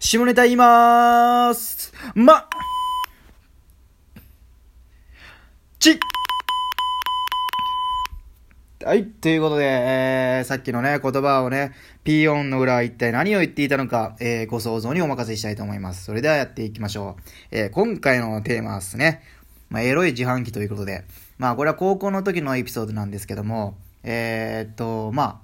下ネタ言いまーすまちはい、ということで、えー、さっきのね、言葉をね、ピーオンの裏は一体何を言っていたのか、えー、ご想像にお任せしたいと思います。それではやっていきましょう。えー、今回のテーマはですね、まあ、エロい自販機ということで、まあ、これは高校の時のエピソードなんですけども、えー、っと、まあ、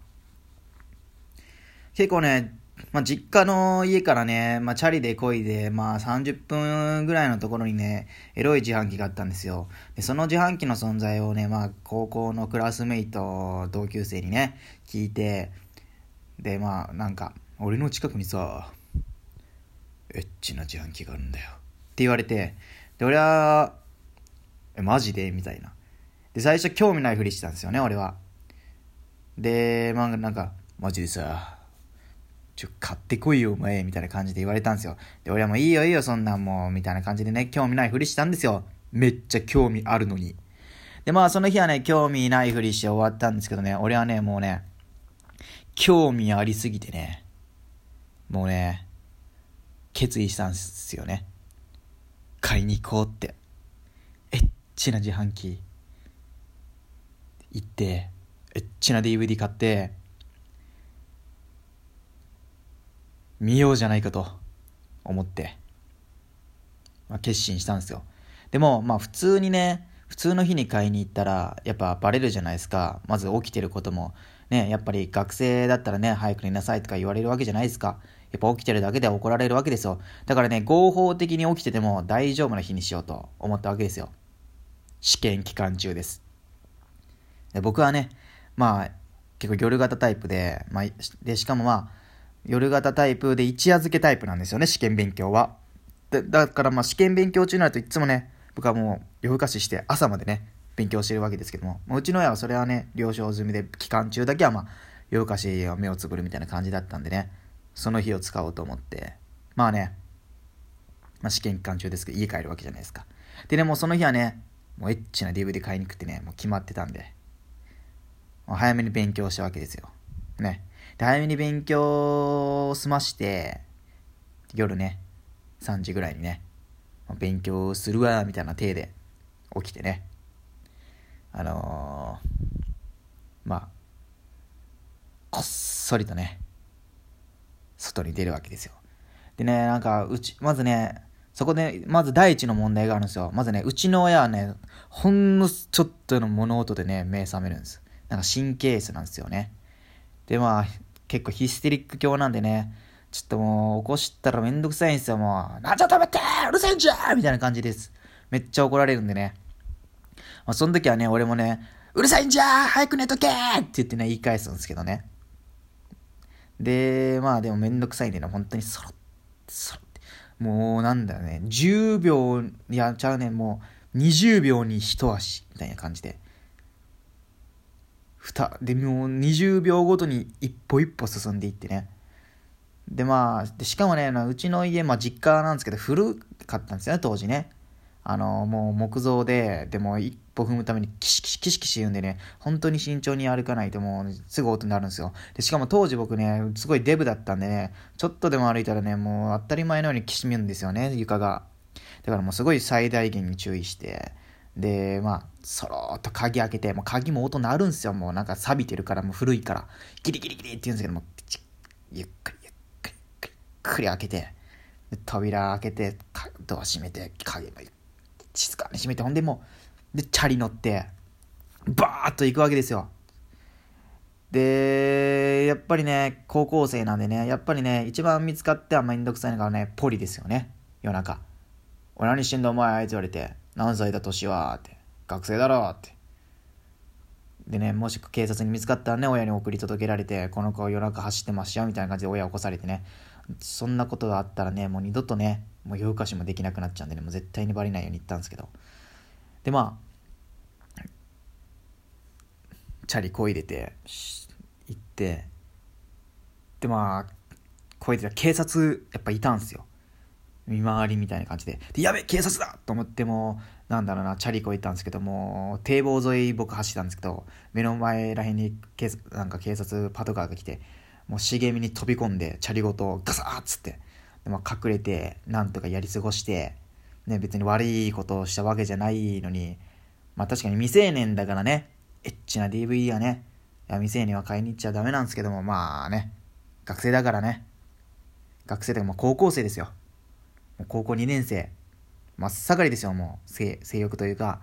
結構ね、まあ、実家の家からね、まあ、チャリで漕いで、まあ、30分ぐらいのところにね、エロい自販機があったんですよ。で、その自販機の存在をね、まあ、高校のクラスメイト、同級生にね、聞いて、で、まあ、なんか、俺の近くにさ、エッチな自販機があるんだよ。って言われて、で、俺は、え、マジで？みたいな。で、最初興味ないふりしてたんですよね、俺は。で、まあ、なんか、マジでさ、ちょ、買ってこいよ、お前、みたいな感じで言われたんですよ。で、俺はもういいよいいよ、そんなんもう、みたいな感じでね、興味ないふりしたんですよ。めっちゃ興味あるのに。で、まあ、その日はね、興味ないふりして終わったんですけどね、俺はね、もうね、興味ありすぎてね、もうね、決意したんですよね。買いに行こうって。エッチな自販機行って、エッチな DVD 買って、見ようじゃないかと思って、まあ、決心したんですよ。でも、まあ普通にね、普通の日に買いに行ったら、やっぱバレるじゃないですか。まず起きてることも。ね、やっぱり学生だったらね、早く寝なさいとか言われるわけじゃないですか。やっぱ起きてるだけで怒られるわけですよ。だからね、合法的に起きてても大丈夫な日にしようと思ったわけですよ。試験期間中です。で僕はね、まあ、結構夜型タイプで、まあ、で、しかもまあ、夜型タイプで一夜漬けタイプなんですよね、試験勉強は。でだからまあ試験勉強中になるといつもね、僕はもう夜更かしして朝までね、勉強してるわけですけども、もううちの親はそれはね、了承済みで、期間中だけはまあ、夜更かしを目をつぶるみたいな感じだったんでね、その日を使おうと思って、まあね、まあ試験期間中ですけど、家帰るわけじゃないですか。でね、もうその日はね、もうエッチな DVD 買いに行くってね、もう決まってたんで、もう早めに勉強したわけですよ。ね。早めに勉強を済まして、夜ね、3時ぐらいにね、勉強するわ、みたいな体で起きてね、あのー、まあ、こっそりとね、外に出るわけですよ。でね、なんか、うち、まずね、そこで、まず第一の問題があるんですよ。まずね、うちの親はね、ほんのちょっとの物音でね、目覚めるんです。なんか神経質なんですよね。で、まあ、結構ヒステリック教なんでね、ちょっともう起こしたらめんどくさいんですよ、もう。なんじゃ食べてうるせえんじゃみたいな感じです。めっちゃ怒られるんでね。まあ、その時はね、俺もね、うるさいんじゃ早く寝とけって言ってね、言い返すんですけどね。で、まあでもめんどくさいんでね、本当にそろってそろって。もうなんだよね、10秒、いや、ちゃうね、もう20秒に一足みたいな感じで。ふた、で、もう20秒ごとに一歩一歩進んでいってね。で、まあ、でしかもね、うちの家、まあ実家なんですけど、古かったんですよね、当時ね。あの、もう木造で、でも一歩踏むためにキシキシキシキシ言うんでね、本当に慎重に歩かないともうすぐ音になるんですよ。で、しかも当時僕ね、すごいデブだったんでね、ちょっとでも歩いたらね、もう当たり前のようにきしむんですよね、床が。だからもうすごい最大限に注意して、で、まあ、そろっと鍵開けて、もう鍵も音鳴るんですよ。もうなんか錆びてるから、もう古いから。ギリギリギリって言うんですけども、ゆっくりゆっくりゆっくり開けて、扉開けて、ドア閉めて、鍵も静かに閉めて、ほんでもう、で、チャリ乗って、バーッと行くわけですよ。で、やっぱりね、高校生なんでね、やっぱりね、一番見つかってはめんどくさいのがね、ポリですよね。夜中。俺何してんだお前、あいつ言われて。何歳だ年はって。学生だろって。でね、もし警察に見つかったらね、親に送り届けられて、この子は夜中走ってますよ、みたいな感じで親起こされてね。そんなことがあったらね、もう二度とね、もう夜更かしもできなくなっちゃうんでね、もう絶対にバレないように言ったんですけど。で、まあ、チャリこいでて、行って、で、まあ、こいでた警察、やっぱいたんですよ。見回りみたいな感じで、で、やべ警察だ！と思っても、なんだろうな、チャリこいたんですけども、堤防沿い僕走ったんですけど、目の前らへんに警なんか警察パトカーが来て、もう茂みに飛び込んで、チャリごとガサーッつって、でも隠れてなんとかやり過ごしてね別に悪いことをしたわけじゃないのにまあ確かに未成年だからね。エッチな DVD はね。いや未成年は買いに行っちゃダメなんですけどもまあね。学生だからね。学生でも高校生ですよ。高校2年生。真っ盛りですよもう。性欲というか。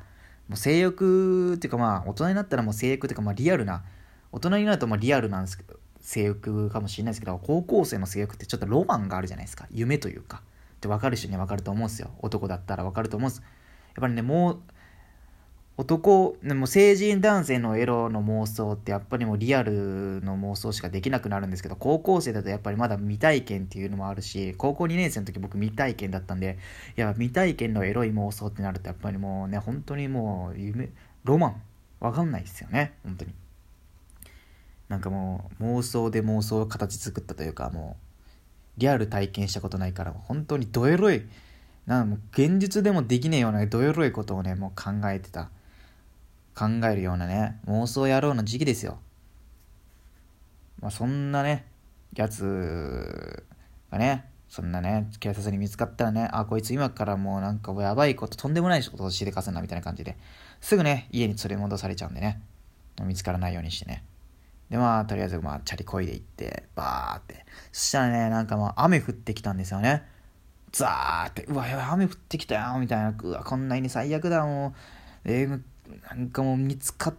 もう性欲っていうかまあ大人になったらもう性欲っていうかまあリアルな。大人になるとまあリアルなんですけど性欲かもしれないですけど高校生の性欲ってちょっとロマンがあるじゃないですか。夢というか。って分かる人には分かると思うんですよ。男だったら分かると思うんです。やっぱりねもう男でも成人男性のエロの妄想ってやっぱりもうリアルの妄想しかできなくなるんですけど高校生だとやっぱりまだ未体験っていうのもあるし高校2年生の時僕未体験だったんでいや未体験のエロい妄想ってなるとやっぱりもうね本当にもう夢ロマン。わかんないですよね本当に。なんかもう妄想で妄想を形作ったというかもうリアル体験したことないから本当にどエロいなんかもう現実でもできねえようなどエロいことをねもう考えてた。考えるようなね、妄想野郎の時期ですよ。まあ、そんなね、やつがね、そんなね、警察に見つかったらね、あ、こいつ今からもうなんかやばいこと、とんでもないことをしでかすなみたいな感じで、すぐね、家に連れ戻されちゃうんでね、見つからないようにしてね。で、まあ、とりあえず、まあ、チャリこいで行って、バーって。そしたらね、なんかもう雨降ってきたんですよね。ザーって、うわ、やばい、雨降ってきたよ、みたいな。うわ、こんなに最悪だ、もう。えー、なんかもう見つか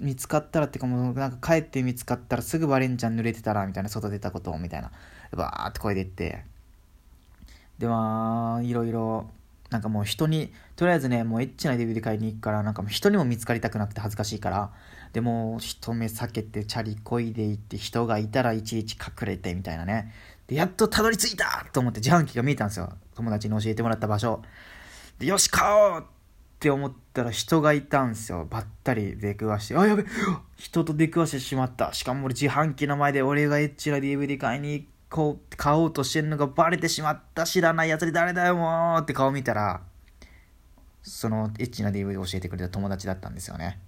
見つかったらってかもうなんか帰って見つかったらすぐバレンちゃん濡れてたらみたいな外出たことみたいなバーって声出てでまあいろいろなんかもう人にとりあえずねもうエッチな DVD 買いに行くからなんかもう人にも見つかりたくなくて恥ずかしいからでも人目避けてチャリこいで行って人がいたらいちいち隠れてみたいなね。でやっとたどり着いたと思って自販機が見えたんですよ。友達に教えてもらった場所。でよし買おうって思ったら人がいたんすよ。ばったり出くわして。あ、やべ人と出くわしてしまった。しかも俺自販機の前で俺がエッチな DVD 買いにこう、買おうとしてんのがバレてしまった。知らない奴に誰だよもうって顔見たら、そのエッチな DVD 教えてくれた友達だったんですよね。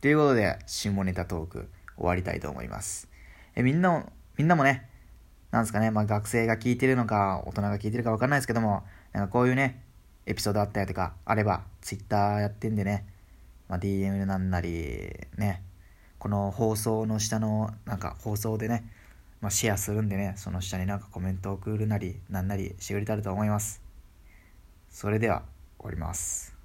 ということで、下ネタトーク終わりたいと思います。え、みんなも、みんなもね、なんですかね、まあ学生が聞いてるのか、大人が聞いてるか分かんないですけども、なんかこういうね、エピソードあったりとかあれば、Twitter やってんでね、まあ、DM なんなり、ね、この放送の下の、なんか放送でね、まあ、シェアするんでね、その下になんかコメントを送るなり、なんなりしてくれたらと思います。それでは、終わります。